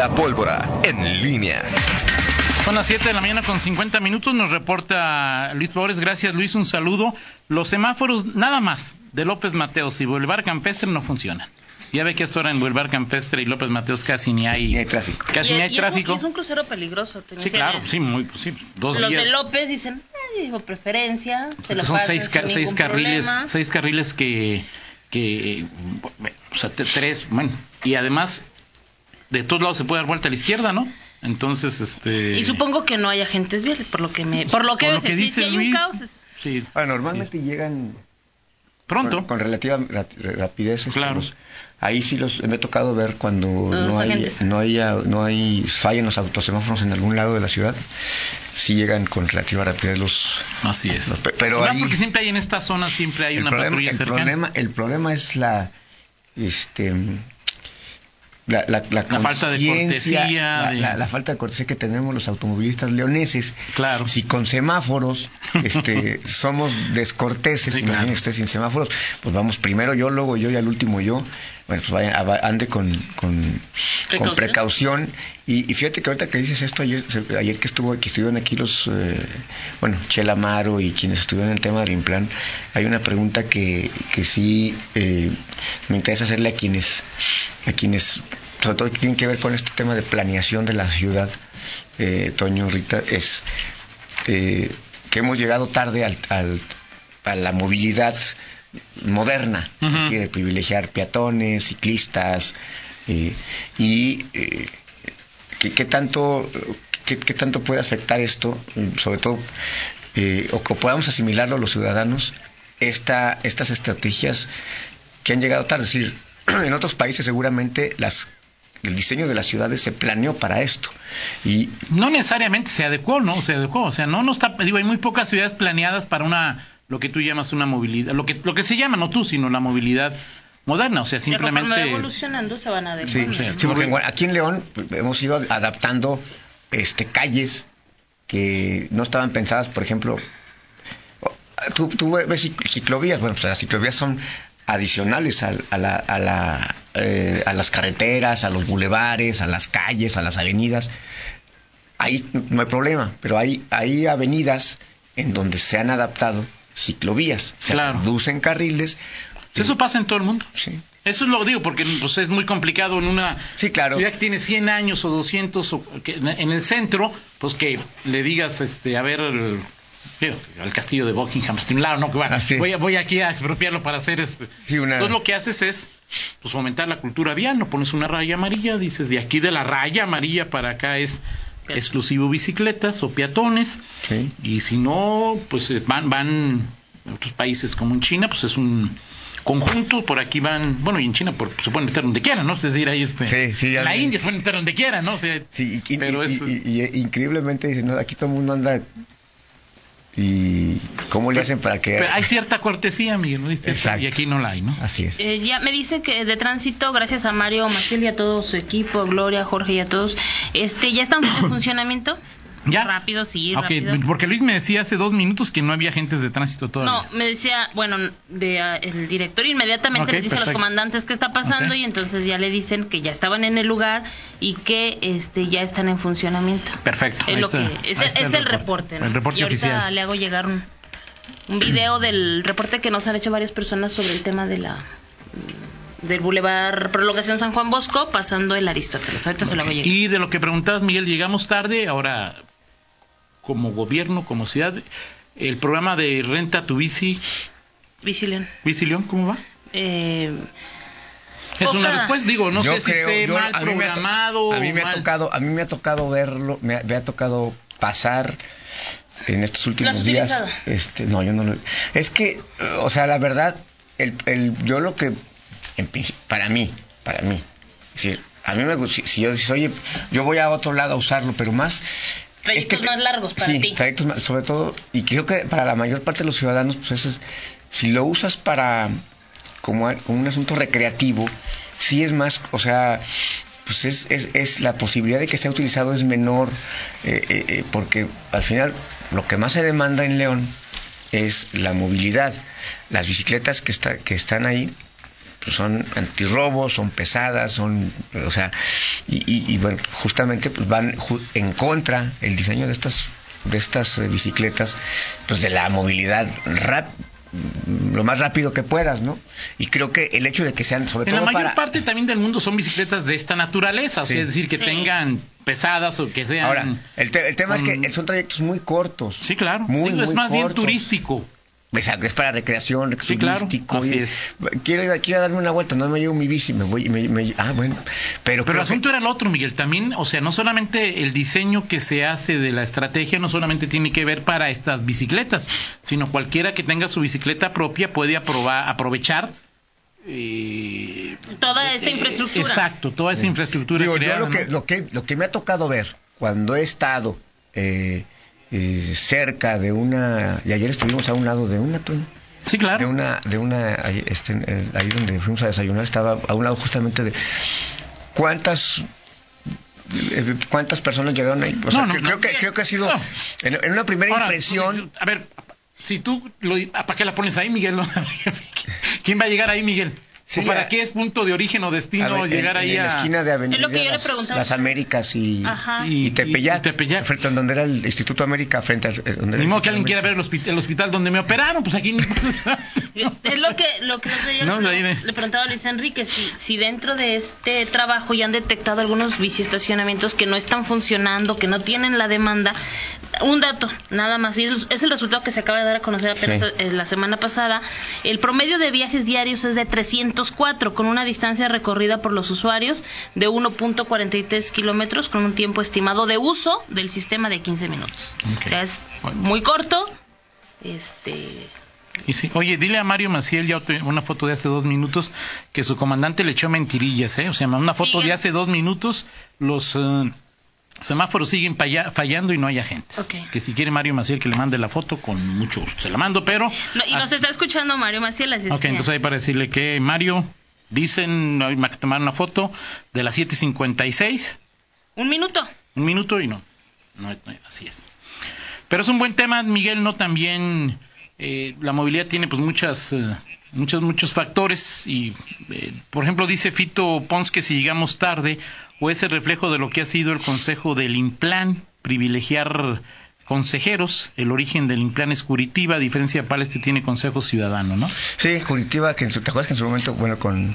La pólvora en línea. Son las 7 de la mañana con 50 minutos. Nos reporta Luis Flores. Gracias, Luis. Un saludo. Los semáforos, nada más, de López Mateos y Boulevard Campestre no funcionan. Ya ve que esto ahora en Boulevard Campestre y López Mateos casi ni hay, hay tráfico. Casi Y- ni hay y es un- tráfico. y Es un, crucero peligroso. Sí, dicen, claro, eh, sí, muy, pues sí, dos Los días. de López dicen, "Ay, digo, preferencia. Se lo son seis, sin ca- seis carriles, problema". seis carriles que, que, bueno, o sea, tres, bueno, y además de todos lados se puede dar vuelta a la izquierda, ¿no? Entonces, este. Y supongo que no hay agentes viales, por lo que me, por lo que, por lo ves, que sí, dice sí hay Luis, un caos. es- sí, Ah, normalmente llegan pronto. con, con relativa ra- rapidez. Claro. ahí sí los me ha tocado ver cuando Los no hay, no hay no hay falla en los autosemáforos en algún lado de la ciudad. Sí llegan con relativa rapidez los. Así es. los pero ahí- porque siempre hay en esta zona siempre hay una problema, patrulla el cercana. problema el problema es la este la, la, la La falta de cortesía, la, de- la- la falta de cortesía que tenemos los automovilistas leoneses. Claro. Si con semáforos este, somos descorteses, Sí, imagínese claro. usted sin semáforos, pues vamos primero yo, luego yo y al último yo. Bueno, pues vaya, ande con, con, con Precaución. Y, y fíjate que ahorita que dices esto, ayer, ayer que estuvo que estuvieron aquí los, eh, bueno, Chela Amaro y quienes estuvieron en el tema del Implan, hay una pregunta que, que sí eh, me interesa hacerle a quienes, a quienes, sobre todo que tienen que ver con este tema de planeación de la ciudad, eh, Toño, Rita, es eh, que hemos llegado tarde al, al- a la movilidad moderna, Ujú. es decir, privilegiar peatones, ciclistas, eh, y eh, ¿qué, qué tanto, qué, qué tanto puede afectar esto, sobre todo, eh, o que podamos asimilarlo los ciudadanos, esta, estas estrategias que han llegado tarde? Es decir, en otros países seguramente las el diseño de las ciudades se planeó para esto y no necesariamente se adecuó, ¿no? Se adecuó, o sea, no, no está, digo, hay muy pocas ciudades planeadas para una, lo que tú llamas una movilidad, lo que, lo que se llama, no tú, sino la movilidad moderna, o sea, simplemente... evolucionando se van a Sí, adecuando. sí, porque aquí en León pues, hemos ido adaptando este calles que no estaban pensadas, por ejemplo, tú, tú ves cic- ciclovías, bueno, pues las ciclovías son adicionales al- a, la, a, la, eh, a las carreteras, a los bulevares, a las calles, a las avenidas. Ahí no hay problema, pero hay, hay avenidas en donde se han adaptado ciclovías, se Claro. reducen carriles. Eso pasa en todo el mundo. Sí. Eso es lo digo porque pues, es muy complicado en una Sí, claro. ciudad que tiene 100 años o 200 o que en el centro, pues que le digas, este, a ver, el- al castillo de Buckingham, este, un lado, ¿no? Que va, Ah, sí. voy, a- voy aquí a expropiarlo para hacer este. Sí, una- Entonces lo que haces es pues fomentar la cultura vial, no pones una raya amarilla, dices de aquí de la raya amarilla para acá es exclusivo bicicletas o peatones. Sí. Y si no, pues eh, van, van otros países como en China, pues es un conjunto, por aquí van, bueno, y en China por, se pueden meter donde quieran, ¿no? Es decir, ahí este, Sí, sí, ya en la. India se pueden meter donde quieran, ¿no? O sea, Sí, y, pero y- es, y- increíblemente dicen, no, aquí todo el mundo anda y ¿cómo le hacen para que pero hay cierta cortesía, Miguel, ¿no? Dice, Exacto. y aquí no la hay, ¿no? así es? Eh, ya me dice que de tránsito, gracias a Mario Matilde y a todo su equipo, Gloria, Jorge y a todos, este ya están en funcionamiento. ¿Ya? Rápido, sí, Ok, rápido. porque Luis me decía hace dos minutos que no había agentes de tránsito todavía. No, me decía, bueno, de, ah, el director inmediatamente le dice a perfecto. los comandantes qué está pasando y entonces ya le dicen que ya estaban en el lugar y que este ya están en funcionamiento. Perfecto. Es, lo está, que, es, el- es el reporte. ¿no? El reporte y ahorita oficial. le hago llegar un, un video del reporte que nos han hecho varias personas sobre el tema de la del Boulevard Prolongación San Juan Bosco pasando el Aristóteles. Ahorita se lo hago llegar. Y de lo que preguntabas, Miguel, llegamos tarde, ahora como gobierno, como ciudad, el programa de renta tu bici, Vicilian. bici León, ¿cómo va? Eh, Es una respuesta, digo, no sé si creo- esté yo- mal a mí me ha to- programado. a mí me o ha tocado a mí me ha tocado verlo me ha, me ha tocado pasar en estos últimos días este no yo no lo es que o sea la verdad el, el yo lo que en principio, para mí para mí es decir, a mí me gusta si, si yo dices oye yo voy a otro lado a usarlo pero más Trayectos más largos para sí, ti. trayectos más- sobre todo, y creo que para la mayor parte de los ciudadanos, pues eso es, si lo usas para, como un asunto recreativo, sí es más, o sea, pues es, es, es la posibilidad de que sea utilizado es menor, eh, eh, eh, porque al final lo que más se demanda en León es la movilidad. Las bicicletas que, está, que están ahí, pues, son antirrobos, son pesadas, son, o sea, y, y- y, bueno, justamente pues van ju- en contra el diseño de estas de estas eh, bicicletas, pues de la movilidad rap, lo más rápido que puedas, ¿no? Y creo que el hecho de que sean, sobre En la todo mayor para parte también del mundo son bicicletas de esta naturaleza, o sea, Sí. es decir, que Sí. tengan pesadas o que sean... Ahora, el, te- el tema es que son trayectos muy cortos. Sí, claro. Muy, Digo, es más bien turístico. Es para recreación, Sí, claro, turístico. así y- es. Quiero, quiero darme una vuelta, no me llevo mi bici, me voy, me, me- ah, bueno. Pero, Pero el asunto era el otro, Miguel. También, o sea, no solamente el diseño que se hace de la estrategia, no solamente tiene que ver para estas bicicletas, sino cualquiera que tenga su bicicleta propia puede aprobar, aprovechar. eh, Toda esta infraestructura. Exacto, toda esa infraestructura Digo, yo lo que, lo, que, lo que me ha tocado ver cuando he estado eh, eh, cerca de una, y ayer estuvimos a un lado de una, Toño, Sí, claro. de una, de una, ahí, este, ahí donde fuimos a desayunar, estaba a un lado justamente de cuántas eh, cuántas personas llegaron ahí. O sea, No, no, que- no. creo que creo que ha sido en, en una primera Ahora, impresión. A ver, si tú, lo, ¿para qué la pones ahí, Miguel? ¿Quién va a llegar ahí, Miguel? Sí, ¿O para qué es punto de origen o a destino ver, llegar en, ahí en a... la esquina de Avenida Es lo que yo le las, las Américas y, y, Y- Tepeyac, y Tepeyac. frente a donde era el Instituto América frente a donde era Ni modo que alguien quiera ver el hospital, el hospital donde me operaron, pues aquí... ni- Es lo que, lo que ayer No, le, preguntaba a Luis Enrique, si, si dentro de este trabajo ya han detectado algunos biciestacionamientos que no están funcionando, que no tienen la demanda. Un dato, nada más, y es el resultado que se acaba de dar a conocer apenas Sí. eh, la semana pasada. El promedio de viajes diarios es de 304, con una distancia recorrida por los usuarios de 1.43 kilómetros, con un tiempo estimado de uso del sistema de 15 minutos. Ok. O sea, es muy corto. Este, Y sí, oye, dile a Mario Maciel, ya una foto de hace dos minutos, que su comandante le echó mentirillas, ¿eh? O sea, una foto de hace dos minutos, los eh, semáforos siguen falla- fallando y no hay agentes. Que si quiere Mario Maciel que le mande la foto, con mucho gusto. Se la mando, pero... no, y nos está escuchando Mario Maciel, así Ok, entonces ahí para decirle que Mario, dicen, hay que tomar una foto de las 7.56, Un minuto. un minuto y no. no, no, así es. Pero es un buen tema, Miguel, ¿no? También eh, la movilidad tiene pues muchas, eh, muchos, muchos factores y, eh, por ejemplo, dice Fito Pons que si llegamos tarde o es el reflejo de lo que ha sido el consejo del Implan, privilegiar consejeros, el origen del Implan es Curitiba, a diferencia de Paleste tiene consejo ciudadano, ¿no? Sí, Curitiba, que ¿te acuerdas que en su momento, bueno, con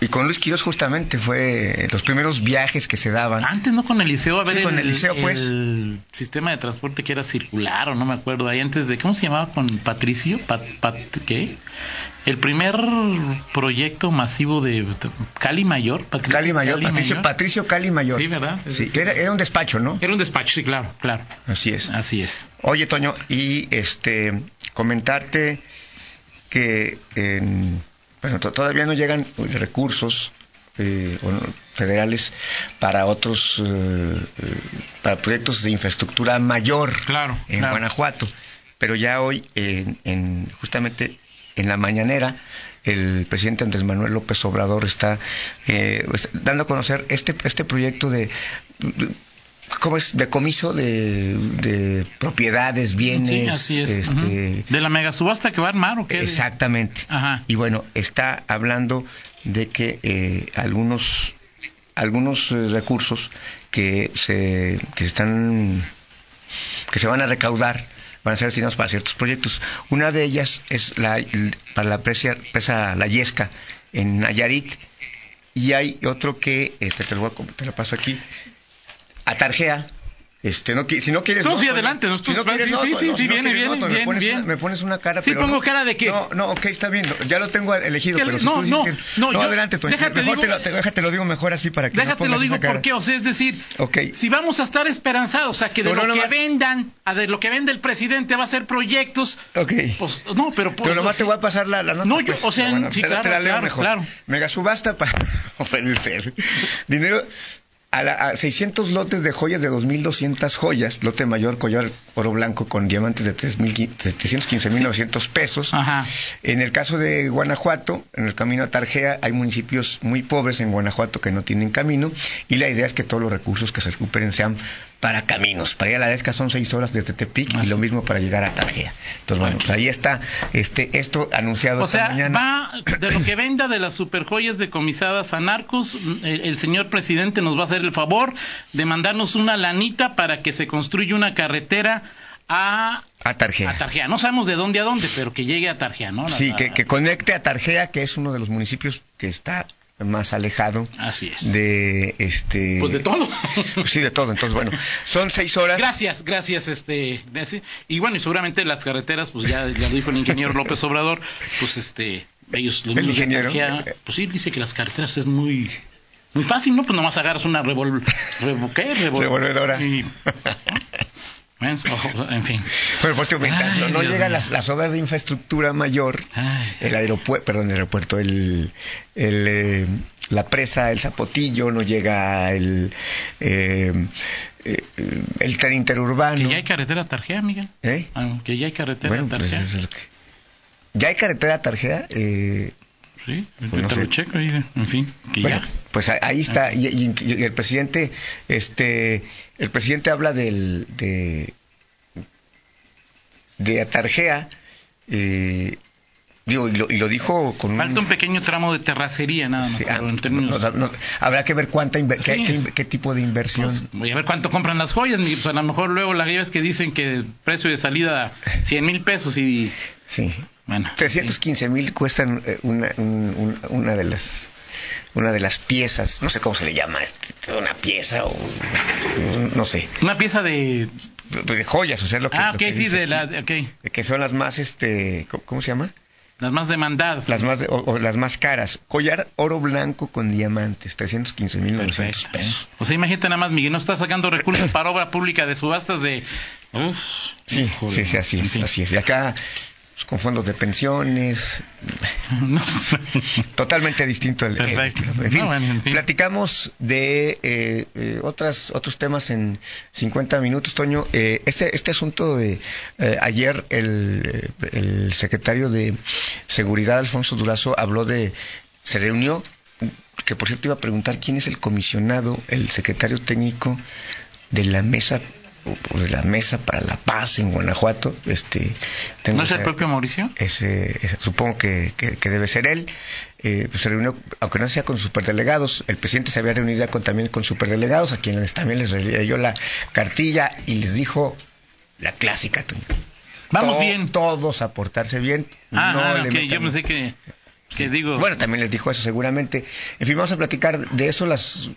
y con Luis Quiroz justamente fue los primeros viajes que se daban. Antes no con Eliseo, a ver Sí, el, con Eliseo, pues. el sistema de transporte que era circular o no me acuerdo, ahí antes de, ¿cómo se llamaba con Patricio? Pat, Pat- ¿Qué? El primer proyecto masivo de Cali Mayor. Patricio Cali Mayor, Patricio, Mayor. Patricio Cali Mayor. Sí, ¿verdad? Sí, que era, era un despacho, ¿no? Era un despacho, sí, claro, claro. Así es. Así es. Oye, Toño, y este comentarte que en- bueno, to- todavía no llegan recursos eh, o no, federales para otros eh, eh, para proyectos de infraestructura mayor Claro, en claro. Guanajuato, pero ya hoy en, en- justamente en la mañanera el presidente Andrés Manuel López Obrador está eh, pues, dando a conocer este este proyecto de ¿Cómo es? Decomiso de, de propiedades, bienes. Sí, así es. este. ¿De la mega subasta que va a armar o qué? Exactamente. Ajá. Y bueno, está hablando de que eh, algunos algunos eh, recursos que se que están que se van a recaudar van a ser destinados para ciertos proyectos. Una de ellas es la para la presa, presa La Yesca en Nayarit y hay otro que eh, te, te lo voy a te lo paso aquí Atarjea este, no, si no quieres. No, sí, adelante, no, Si no quieres, sí, no, sí, Toño, sí, no, sí, si viene, quieres, no, viene, Toño, me bien, pones bien. una- me pones una cara, Sí, pero pongo no. cara de que- No, no, ok, está bien. Ya lo tengo elegido, Que- pero si no, no, que... no, yo- adelante, Toño. déjate Mejor digo- te, lo, te- déjate lo digo mejor así para que no Déjate pongas lo digo esa cara. por qué, o sea, es decir, si vamos a estar esperanzados, o sea, que de lo que vendan, a de lo que vende el presidente va a ser proyectos, Ok. pues no, pero por Pero nomás te voy a pasar la, nota. No, yo, pues, o sea, sí, te, la- te claro, la leo claro, mejor. claro. Mega subasta para. Ser. Dinero. A, la- a 600 lotes de joyas de 2.200 joyas, lote mayor, collar oro blanco con diamantes de 3.000 715.900 pesos. Ajá. En el caso de Guanajuato, en el camino a Tarjea, hay municipios muy pobres en Guanajuato que no tienen camino y la idea es que todos los recursos que se recuperen sean para caminos. Para ir a la Lesca son seis horas desde Tepic y sí. lo mismo para llegar a Tarjea. Entonces, bueno, pues ahí está este esto anunciado O esta sea, mañana. va de lo que venda de las superjoyas decomisadas a narcos, el, el señor presidente nos va a hacer el favor de mandarnos una lanita para que se construya una carretera a, A Tarjea. a Tarjea. No sabemos de dónde a dónde, pero que llegue a Tarjea, ¿no? La- Sí, que, que conecte a Tarjea, que es uno de los municipios que está más alejado Así es. de este. Pues de todo. Sí, de todo. Entonces, bueno, son seis horas. Gracias, gracias, este, gracias. y bueno, y seguramente las carreteras, pues ya, ya lo dijo el ingeniero López Obrador, pues este, ellos, los ¿El ingeniero? Tarjea, pues sí, dice que las carreteras es muy, muy fácil, ¿no? Pues nomás agarras una revol, revo- ¿qué? Revol- Revolvedora. y- en fin. Bueno, por Ay, no, no llegan las, las obras de infraestructura mayor, Ay. el aeropuerto, perdón, el aeropuerto, el, el, eh, la presa, el Zapotillo, no llega el, eh, eh, el tren interurbano. Que ya hay carretera Tarjea, Miguel. ¿Eh? Ah, Que ya hay carretera Bueno, pues Tarjea. eso es lo que- Ya hay carretera Tarjea. Eh, Sí, Pues no te sé. lo checo, en fin, que Bueno, ya. pues ahí está. Y, y- y el presidente, este, el presidente habla del, de, de Atarjea, eh, digo, y lo, y lo dijo con Falta un pequeño tramo de terracería nada más, sí, ah, pero en términos... no- no- habrá que ver cuánta qué, tipo de inversión. Pues, voy a ver cuánto compran las joyas. ni- pues, a lo mejor luego las es que dicen que el precio de salida 100 mil pesos y sí. bueno. 315 mil cuestan eh, una, un- un- una de las una de las piezas, no sé cómo se le llama, este, una pieza o no sé. Una pieza de... de joyas, o sea, lo que, Ah, lo ok, que sí, de la... aquí. ok. que son las más este ¿cómo, cómo se llama? Las más demandadas. Las más o, o las más caras. Collar oro blanco con diamantes, 315 mil 900 Perfecto, pesos. ¿eh? O sea, imagínate nada más, Miguel, no está sacando recursos para obra pública de subastas de... Uf, Sí, sí, sí, así en es, fin. así es. Y acá pues, con fondos de pensiones, No sé. totalmente distinto el, el estilo. En fin, No, bueno, en fin. platicamos de eh, eh, otras otros temas en 50 minutos, Toño. Eh, este este asunto de eh, ayer el, el secretario de Seguridad Alfonso Durazo habló de se reunió que por cierto iba a preguntar quién es el comisionado, el secretario técnico de la mesa la mesa para la paz en Guanajuato. Este, tengo ¿No es el propio Mauricio? ese, ese- supongo que, que- que debe ser él. Eh, pues se reunió, aunque no sea con superdelegados, el presidente se había reunido ya con, también con superdelegados, a quienes también les leyó la cartilla y les dijo la clásica. Vamos To- bien. Todos a portarse bien. Ah, no ah, le ok, metan- yo pensé que, que digo... Bueno, también les dijo eso seguramente. En fin, vamos a platicar de eso, las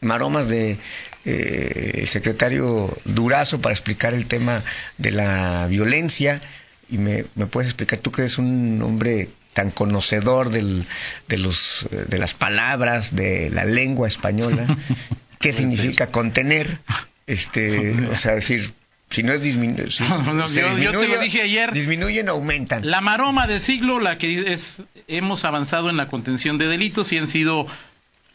maromas de eh, el secretario Durazo para explicar el tema de la violencia. Y me, me puedes explicar tú que eres un hombre tan conocedor del, de los de las palabras de la lengua española. Qué significa contener este o sea decir si no es disminuir si No, no, se yo- yo te lo dije ayer. disminuyen aumentan. La maroma del siglo, la que es, hemos avanzado en la contención de delitos y han sido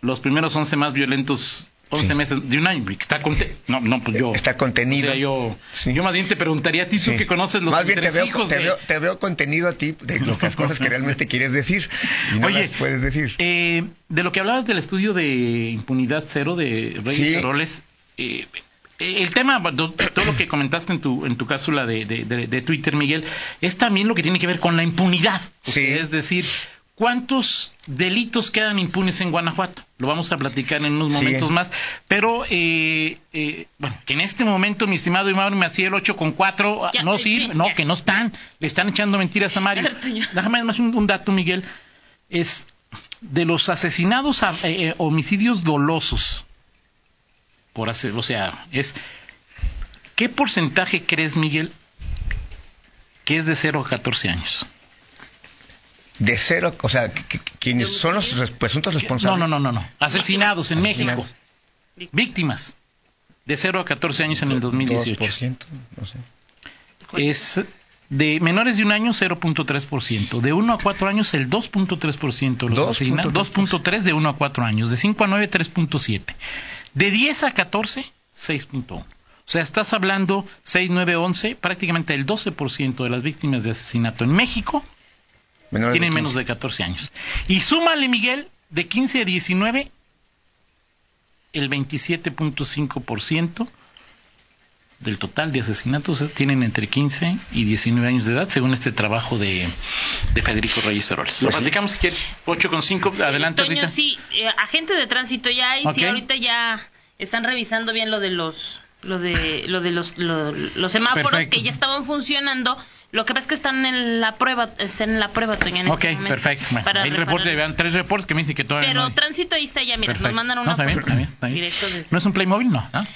los primeros 11 más violentos, 11 Sí. meses de un año. Está conte- no, no, pues yo. está contenido o sea, yo, Sí. yo más bien te preguntaría a ti, tú Sí. que conoces los Más bien te veo, te, de- veo, te veo contenido a ti de las cosas que realmente quieres decir y no Oye, las puedes decir. Eh, de lo que hablabas del estudio de impunidad cero de Reyes Sí. Heroles, eh, el tema, do- todo lo que comentaste en tu, en tu cápsula de, de- de- de Twitter, Miguel, es también lo que tiene que ver con la impunidad. Sí. Es decir, ¿cuántos delitos quedan impunes en Guanajuato? Lo vamos a platicar en unos Sí. momentos más. Pero, eh, eh, bueno, que en este momento, mi estimado Mauro me hacía el 8 con 4, Ya, no sí, sirve, no, ya. que no están, le están echando mentiras a Mario. Déjame más un, un dato, Miguel. Es de los asesinados, a- eh, eh, homicidios dolosos, por hacer, o sea, es, ¿qué porcentaje crees, Miguel, que es de 0 a 14 años? De cero, o sea, quienes son los res- presuntos responsables. no, no, no, no. Asesinados en México. Víctimas. De 0 a 14 años en el 2018. 2%, no sé. Es De menores de un año, 0.3%. De 1 a 4 años, el 2.3% los 2.3%. asignan. 2.3 de 1 a 4 años. De 5 a 9, 3.7. De 10 a 14, 6.1. O sea, estás hablando 6, 9, 11, prácticamente el 12% de las víctimas de asesinato en México Menores tienen 15. menos de 14 años. Y súmale, Miguel, de 15 a 19, el 27.5% del total de asesinatos tienen entre 15 y 19 años de edad, según este trabajo de, de Federico Reyes Heroles. Lo Pues sí. platicamos si quieres, 8 con 5, adelante Toño, Rita. sí, eh, agentes de tránsito ya hay, sí, Ok. ahorita ya están revisando bien lo de los lo de lo de los lo- los semáforos Perfecto. que ya estaban funcionando. Lo que pasa es que están en la prueba, están en la prueba, Toño, en Ok, este momento, perfecto. Bueno, para hay reportes, vean, tres reportes que me dicen que todavía Pero no hay. tránsito ahí está ya, mira, Perfecto. nos mandan No, una está bien, foto está bien, está bien. directo desde- ¿No es un Playmobil? No. ¿no?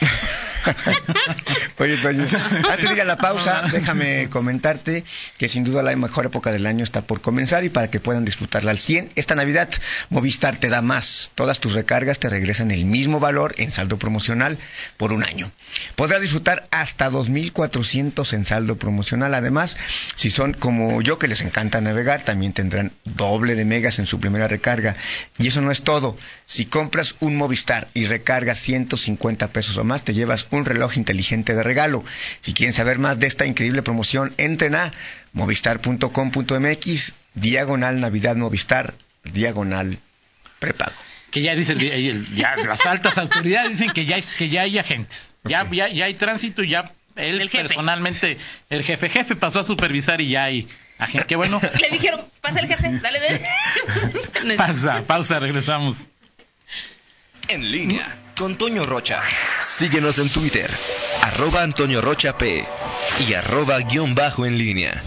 Oye, Toño, antes de ir a la pausa, déjame comentarte que sin duda la mejor época del año está por comenzar y para que puedan disfrutarla al 100, esta Navidad Movistar te da más. Todas tus recargas te regresan el mismo valor en saldo promocional por un año. Podrás disfrutar hasta 2.400 en saldo promocional. Además, si son como yo que les encanta navegar, también tendrán doble de megas en su primera recarga. Y eso no es todo. Si compras un Movistar y recargas 150 pesos o más, te llevas un reloj inteligente de regalo. Si quieren saber más de esta increíble promoción, entren a movistar.com.mx, diagonal Navidad Movistar, diagonal prepago. Que ya dice el- el- ya las altas autoridades dicen que ya es que ya hay agentes ya ya, ya hay tránsito y ya él El personalmente el jefe jefe pasó a supervisar y ya hay agente qué bueno Le dijeron, pasa el jefe, dale, dale. pausa pausa regresamos En línea con Toño Rocha. Síguenos en Twitter, arroba Antonio Rocha P y arroba guion bajo en línea.